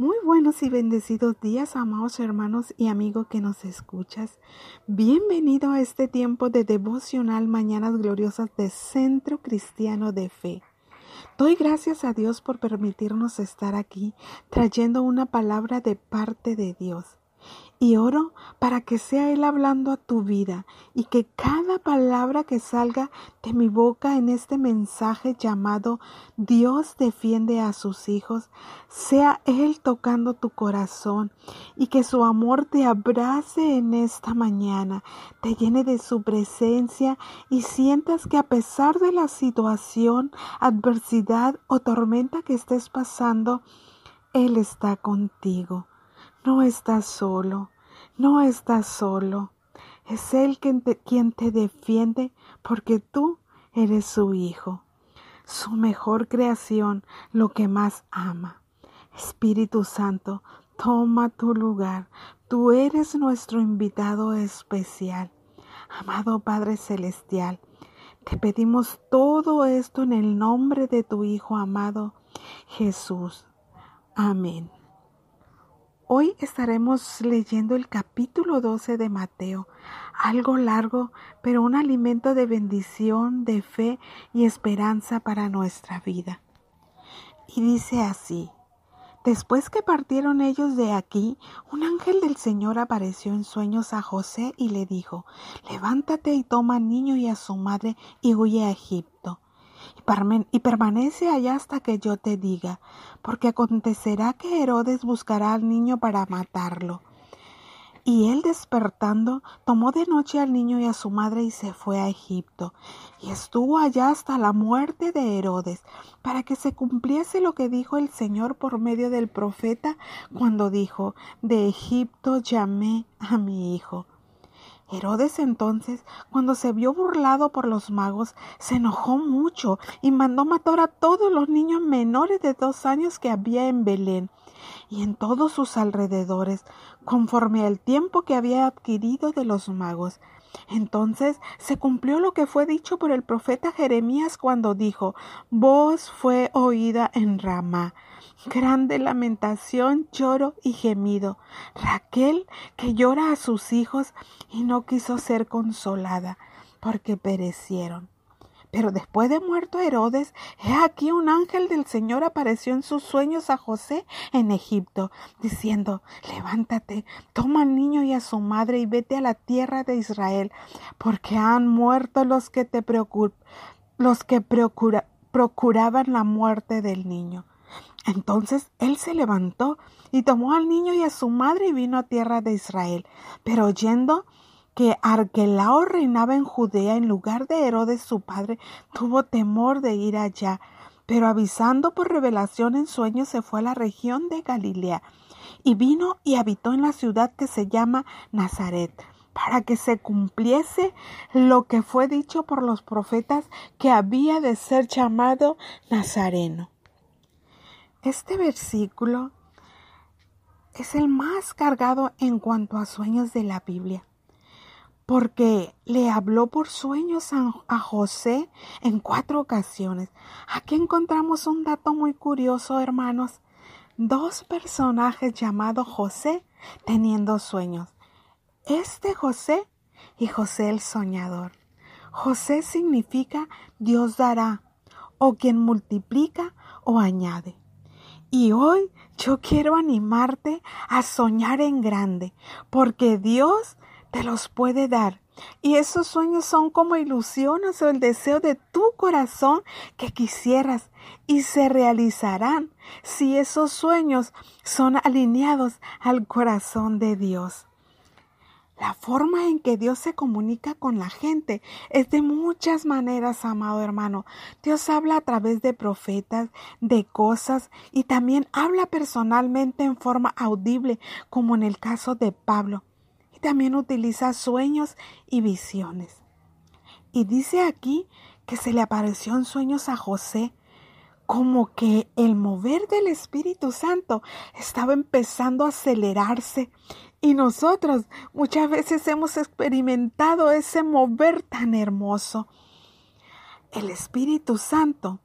Muy buenos y bendecidos días, amados hermanos y amigos que nos escuchas. Bienvenido a este tiempo de devocional Mañanas Gloriosas de Centro Cristiano de Fe. Doy gracias a Dios por permitirnos estar aquí trayendo una palabra de parte de Dios. Y oro para que sea Él hablando a tu vida y que cada palabra que salga de mi boca en este mensaje llamado Dios defiende a sus hijos, sea Él tocando tu corazón y que su amor te abrace en esta mañana, te llene de su presencia y sientas que a pesar de la situación, adversidad o tormenta que estés pasando, Él está contigo. No estás solo, no estás solo. Es Él quien te, quien te defiende porque tú eres su hijo, su mejor creación, lo que más ama. Espíritu Santo, toma tu lugar. Tú eres nuestro invitado especial. Amado Padre Celestial, te pedimos todo esto en el nombre de tu Hijo amado, Jesús. Amén. Hoy estaremos leyendo el capítulo 12 de Mateo, algo largo, pero un alimento de bendición, de fe y esperanza para nuestra vida. Y dice así, Después que partieron ellos de aquí, un ángel del Señor apareció en sueños a José y le dijo, Levántate y toma al niño y a su madre y huye a Egipto y permanece allá hasta que yo te diga, porque acontecerá que Herodes buscará al niño para matarlo. Y él despertando, tomó de noche al niño y a su madre y se fue a Egipto, y estuvo allá hasta la muerte de Herodes, para que se cumpliese lo que dijo el Señor por medio del profeta, cuando dijo, De Egipto llamé a mi hijo. Herodes entonces, cuando se vio burlado por los magos, se enojó mucho y mandó matar a todos los niños menores de dos años que había en Belén y en todos sus alrededores, conforme al tiempo que había adquirido de los magos. Entonces se cumplió lo que fue dicho por el profeta Jeremías cuando dijo Voz fue oída en Ramá grande lamentación, lloro y gemido. Raquel que llora a sus hijos y no quiso ser consolada, porque perecieron. Pero después de muerto Herodes, he aquí un ángel del Señor apareció en sus sueños a José en Egipto, diciendo, levántate, toma al niño y a su madre y vete a la tierra de Israel, porque han muerto los que te los que procuraban la muerte del niño. Entonces él se levantó y tomó al niño y a su madre y vino a tierra de Israel. Pero oyendo que Arquelao reinaba en Judea en lugar de Herodes su padre, tuvo temor de ir allá. Pero avisando por revelación en sueños se fue a la región de Galilea y vino y habitó en la ciudad que se llama Nazaret para que se cumpliese lo que fue dicho por los profetas que había de ser llamado Nazareno. Este versículo es el más cargado en cuanto a sueños de la Biblia, porque le habló por sueños a, José en cuatro ocasiones. Aquí encontramos un dato muy curioso, hermanos. Dos personajes llamados José teniendo sueños. Este José y José el soñador. José significa Dios dará, o quien multiplica o añade. Y hoy yo quiero animarte a soñar en grande, porque Dios te los puede dar. Y esos sueños son como ilusiones o el deseo de tu corazón que quisieras y se realizarán si esos sueños son alineados al corazón de Dios. La forma en que Dios se comunica con la gente es de muchas maneras, amado hermano. Dios habla a través de profetas, de cosas y también habla personalmente en forma audible, como en el caso de Pablo. También utiliza sueños y visiones. Y dice aquí que se le apareció en sueños a José como que el mover del Espíritu Santo estaba empezando a acelerarse y nosotros muchas veces hemos experimentado ese mover tan hermoso. El Espíritu Santo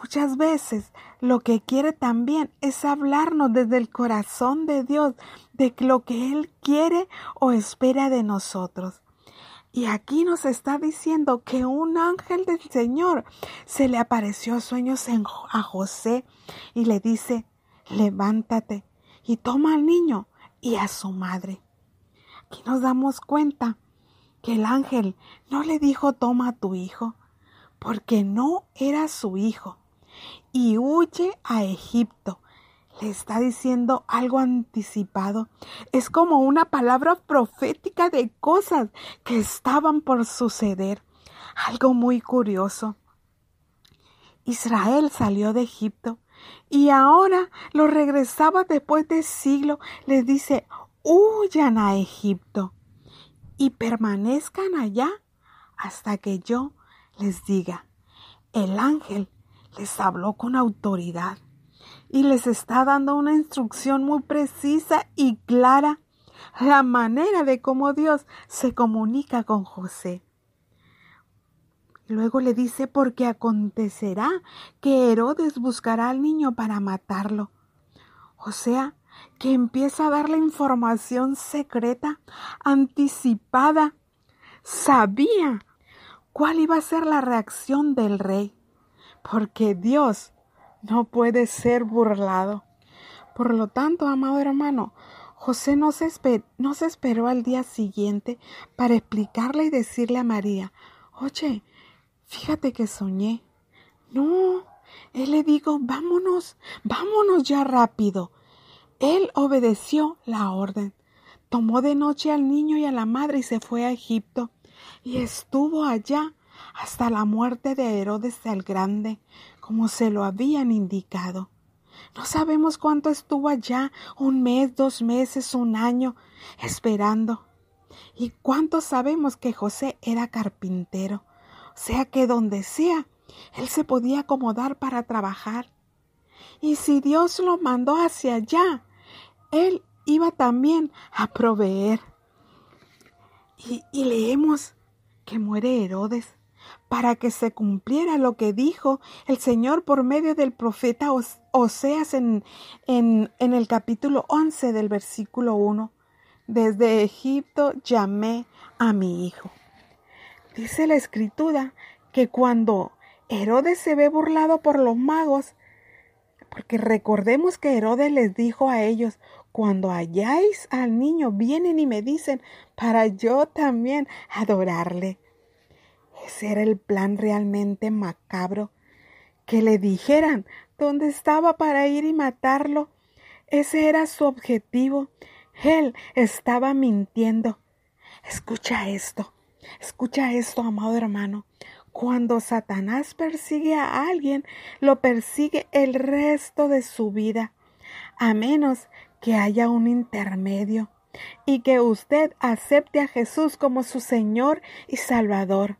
Muchas veces lo que quiere también es hablarnos desde el corazón de Dios de lo que Él quiere o espera de nosotros. Y aquí nos está diciendo que un ángel del Señor se le apareció a sueños a José y le dice, levántate y toma al niño y a su madre. Aquí nos damos cuenta que el ángel no le dijo toma a tu hijo, porque no era su hijo, y huye a Egipto. Le está diciendo algo anticipado. Es como una palabra profética de cosas que estaban por suceder. Algo muy curioso. Israel salió de Egipto y ahora lo regresaba después de siglo. Les dice, huyan a Egipto y permanezcan allá hasta que yo les diga. El ángel les habló con autoridad y les está dando una instrucción muy precisa y clara la manera de cómo Dios se comunica con José. Luego le dice, porque acontecerá que Herodes buscará al niño para matarlo. O sea, que empieza a dar la información secreta, anticipada. Sabía cuál iba a ser la reacción del rey porque Dios no puede ser burlado. Por lo tanto, amado hermano, José no se, esperó al día siguiente para explicarle y decirle a María, oye, fíjate que soñé. No, él le dijo, vámonos, vámonos ya rápido. Él obedeció la orden. Tomó de noche al niño y a la madre y se fue a Egipto. Y estuvo allá hasta la muerte de Herodes el Grande, como se lo habían indicado. No sabemos cuánto estuvo allá, un mes, dos meses, un año, esperando. Y cuánto sabemos que José era carpintero, o sea que donde sea, él se podía acomodar para trabajar. Y si Dios lo mandó hacia allá, él iba también a proveer. Y, y leemos que muere Herodes para que se cumpliera lo que dijo el Señor por medio del profeta Oseas en, en, el capítulo 11 del versículo 1. Desde Egipto llamé a mi hijo. Dice la escritura que cuando Herodes se ve burlado por los magos, porque recordemos que Herodes les dijo a ellos, cuando halláis al niño, vienen y me dicen, para yo también adorarle. Era el plan realmente macabro. Que le dijeran dónde estaba para ir y matarlo. Ese era su objetivo. Él estaba mintiendo. Escucha esto. Escucha esto, amado hermano. Cuando Satanás persigue a alguien, lo persigue el resto de su vida, a menos que haya un intermedio y que usted acepte a Jesús como su Señor y Salvador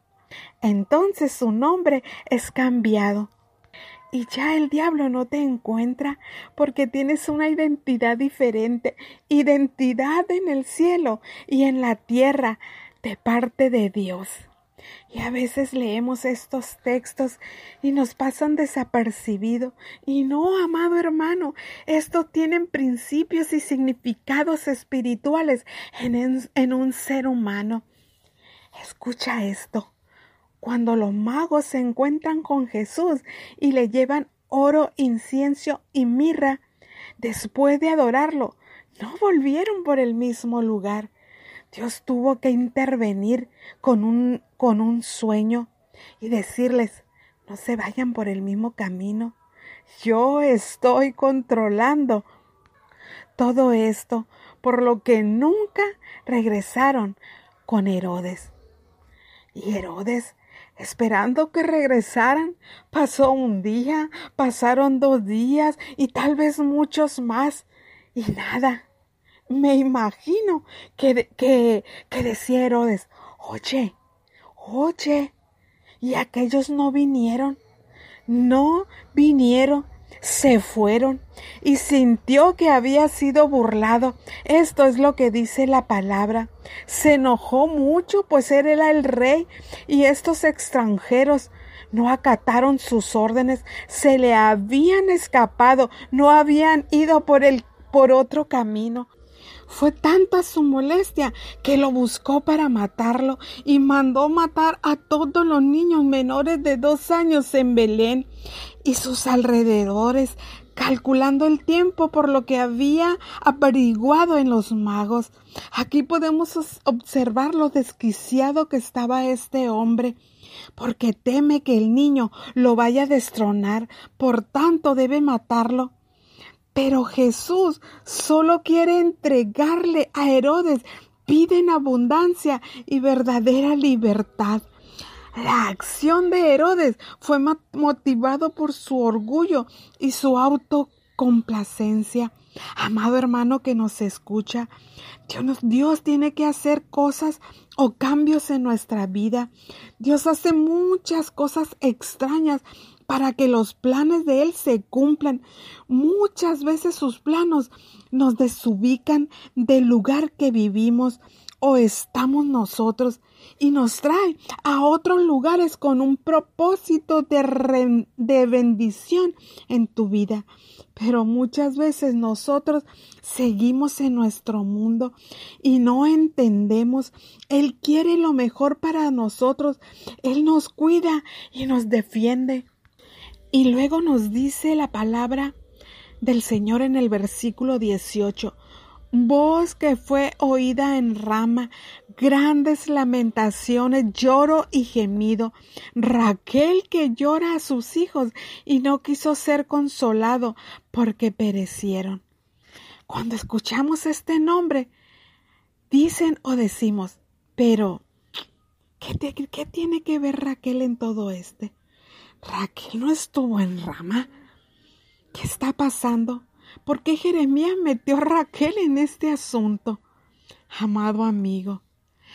entonces su nombre es cambiado. Y ya el diablo no te encuentra porque tienes una identidad diferente, identidad en el cielo y en la tierra de parte de Dios. Y a veces leemos estos textos y nos pasan desapercibido. Y no, amado hermano, estos tienen principios y significados espirituales en, en un ser humano. Escucha esto cuando los magos se encuentran con Jesús y le llevan oro, incienso y mirra, después de adorarlo, no volvieron por el mismo lugar. Dios tuvo que intervenir con un, con un sueño y decirles, no se vayan por el mismo camino. Yo estoy controlando todo esto, por lo que nunca regresaron con Herodes. Y Herodes esperando que regresaran. Pasó un día, pasaron dos días y tal vez muchos más. Y nada. Me imagino que, que, que decía Herodes, oye, oye, y aquellos no vinieron, no vinieron se fueron y sintió que había sido burlado. Esto es lo que dice la palabra. Se enojó mucho, pues él era el rey y estos extranjeros no acataron sus órdenes, se le habían escapado, no habían ido por el por otro camino. Fue tanta su molestia que lo buscó para matarlo y mandó matar a todos los niños menores de dos años en Belén y sus alrededores, calculando el tiempo por lo que había averiguado en los magos. Aquí podemos observar lo desquiciado que estaba este hombre porque teme que el niño lo vaya a destronar, por tanto debe matarlo. Pero Jesús solo quiere entregarle a Herodes, pide en abundancia y verdadera libertad. La acción de Herodes fue motivado por su orgullo y su autocomplacencia. Amado hermano que nos escucha, Dios, Dios, tiene que hacer cosas o cambios en nuestra vida. Dios hace muchas cosas extrañas para que los planes de Él se cumplan. Muchas veces sus planos nos desubican del lugar que vivimos o estamos nosotros y nos trae a otros lugares con un propósito de, de bendición en tu vida. Pero muchas veces nosotros seguimos en nuestro mundo y no entendemos. Él quiere lo mejor para nosotros. Él nos cuida y nos defiende. Y luego nos dice la palabra del Señor en el versículo 18. Voz que fue oída en rama, grandes lamentaciones, lloro y gemido. Raquel que llora a sus hijos y no quiso ser consolado porque perecieron. Cuando escuchamos este nombre, dicen o decimos, pero, ¿qué, ¿qué, tiene que ver Raquel en todo este? Raquel no estuvo en rama. ¿Qué está pasando? ¿Por qué Jeremías metió a Raquel en este asunto? Amado amigo,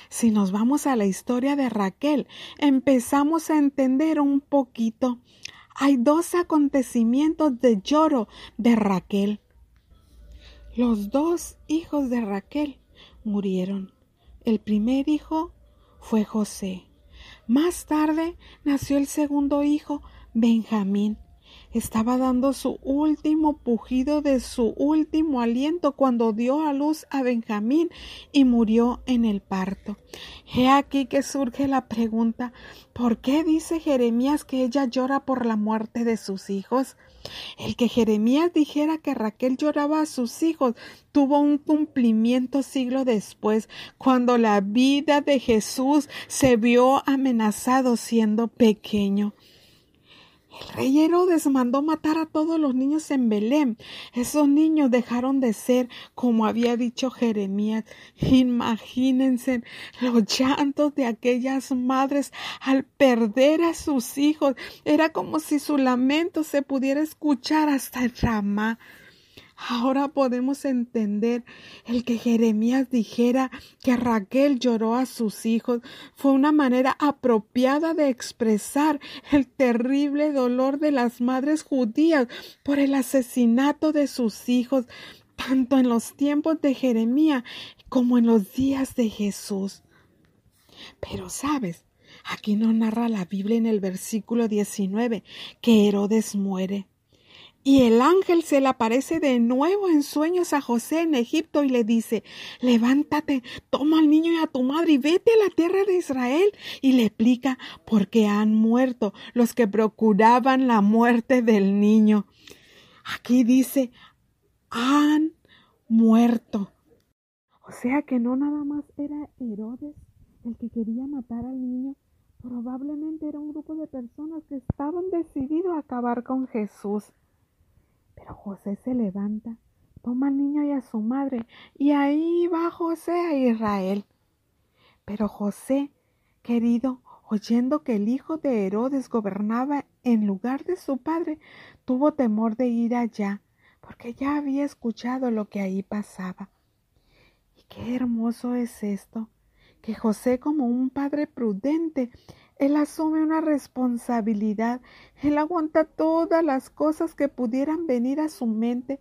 si nos vamos a la historia de Raquel, empezamos a entender un poquito. Hay dos acontecimientos de lloro de Raquel. Los dos hijos de Raquel murieron. El primer hijo fue José más tarde nació el segundo hijo, Benjamín. Estaba dando su último pujido de su último aliento cuando dio a luz a Benjamín y murió en el parto. He aquí que surge la pregunta ¿por qué dice Jeremías que ella llora por la muerte de sus hijos? El que Jeremías dijera que Raquel lloraba a sus hijos tuvo un cumplimiento siglo después, cuando la vida de Jesús se vio amenazado siendo pequeño. El rey Herodes mandó matar a todos los niños en Belén. Esos niños dejaron de ser como había dicho Jeremías. Imagínense los llantos de aquellas madres al perder a sus hijos. Era como si su lamento se pudiera escuchar hasta el Ramá. Ahora podemos entender el que Jeremías dijera que Raquel lloró a sus hijos. Fue una manera apropiada de expresar el terrible dolor de las madres judías por el asesinato de sus hijos, tanto en los tiempos de Jeremías como en los días de Jesús. Pero sabes, aquí no narra la Biblia en el versículo 19 que Herodes muere. Y el ángel se le aparece de nuevo en sueños a José en Egipto y le dice, levántate, toma al niño y a tu madre y vete a la tierra de Israel. Y le explica por qué han muerto los que procuraban la muerte del niño. Aquí dice, han muerto. O sea que no nada más era Herodes el que quería matar al niño, probablemente era un grupo de personas que estaban decididos a acabar con Jesús. Pero José se levanta, toma al niño y a su madre, y ahí va José a Israel. Pero José, querido, oyendo que el hijo de Herodes gobernaba en lugar de su padre, tuvo temor de ir allá, porque ya había escuchado lo que ahí pasaba. Y qué hermoso es esto, que José como un padre prudente él asume una responsabilidad. Él aguanta todas las cosas que pudieran venir a su mente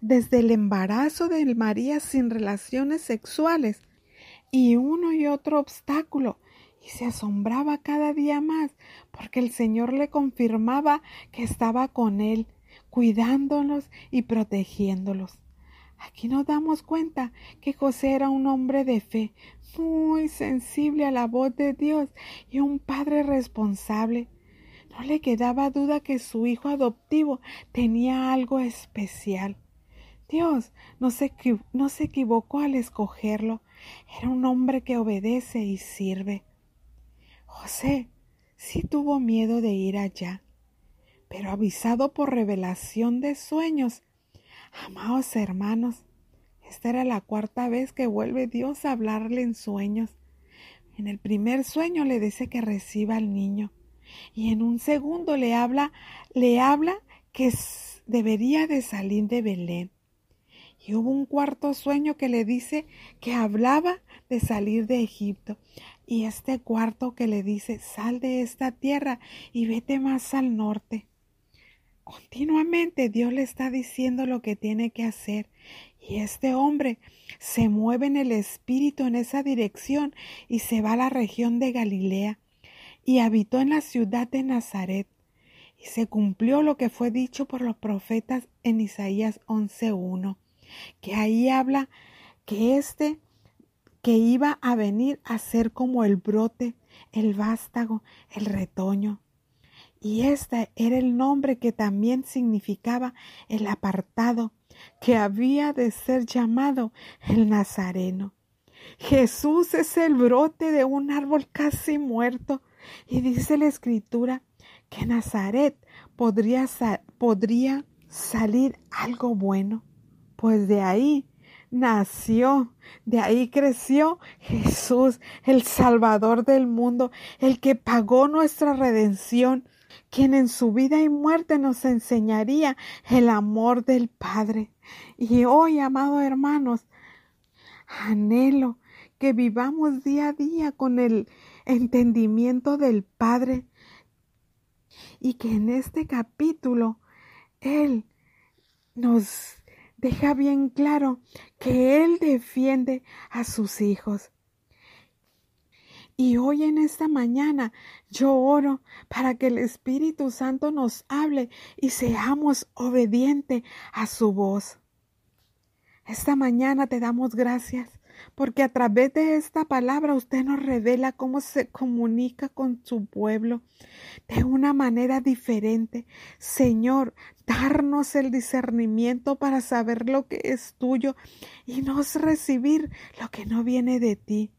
desde el embarazo de María sin relaciones sexuales y uno y otro obstáculo y se asombraba cada día más porque el Señor le confirmaba que estaba con él, cuidándolos y protegiéndolos. Aquí nos damos cuenta que José era un hombre de fe, muy sensible a la voz de Dios y un padre responsable. No le quedaba duda que su hijo adoptivo tenía algo especial. Dios no se, no se equivocó al escogerlo. Era un hombre que obedece y sirve. José sí tuvo miedo de ir allá, pero avisado por revelación de sueños, amados hermanos, esta era la cuarta vez que vuelve Dios a hablarle en sueños. En el primer sueño le dice que reciba al niño y en un segundo le habla, le habla que debería de salir de Belén. Y hubo un cuarto sueño que le dice que hablaba de salir de Egipto. Y este cuarto que le dice, sal de esta tierra y vete más al norte. Continuamente Dios le está diciendo lo que tiene que hacer. Y este hombre se mueve en el espíritu en esa dirección y se va a la región de Galilea y habitó en la ciudad de Nazaret. Y se cumplió lo que fue dicho por los profetas en Isaías 11.1, que ahí habla que éste que iba a venir a ser como el brote, el vástago, el retoño. Y este era el nombre que también significaba el apartado, que había de ser llamado el Nazareno. Jesús es el brote de un árbol casi muerto, y dice la escritura que Nazaret podría, podría salir algo bueno, pues de ahí nació, de ahí creció Jesús, el Salvador del mundo, el que pagó nuestra redención, quien en su vida y muerte nos enseñaría el amor del Padre. Y hoy, amados hermanos, anhelo que vivamos día a día con el entendimiento del Padre y que en este capítulo Él nos deja bien claro que Él defiende a sus hijos. Y hoy en esta mañana yo oro para que el Espíritu Santo nos hable y seamos obedientes a su voz. Esta mañana te damos gracias porque a través de esta palabra usted nos revela cómo se comunica con su pueblo de una manera diferente. Señor, darnos el discernimiento para saber lo que es tuyo y no recibir lo que no viene de ti.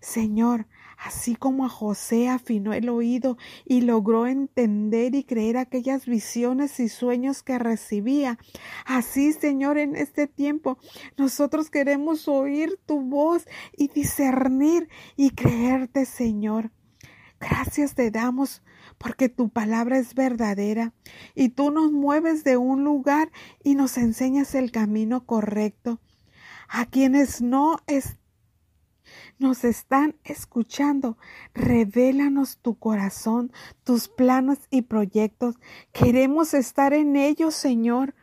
Señor, así como a José afinó el oído y logró entender y creer aquellas visiones y sueños que recibía. Así, Señor, en este tiempo nosotros queremos oír tu voz y discernir y creerte, Señor. Gracias te damos porque tu palabra es verdadera y tú nos mueves de un lugar y nos enseñas el camino correcto. A quienes no nos están escuchando. Revélanos tu corazón, tus planos y proyectos. Queremos estar en ellos, Señor.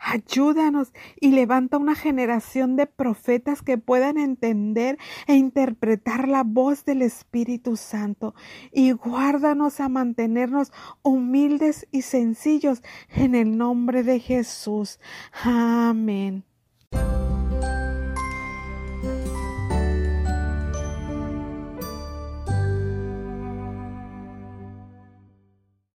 Ayúdanos y levanta una generación de profetas que puedan entender e interpretar la voz del Espíritu Santo y guárdanos a mantenernos humildes y sencillos en el nombre de Jesús. Amén.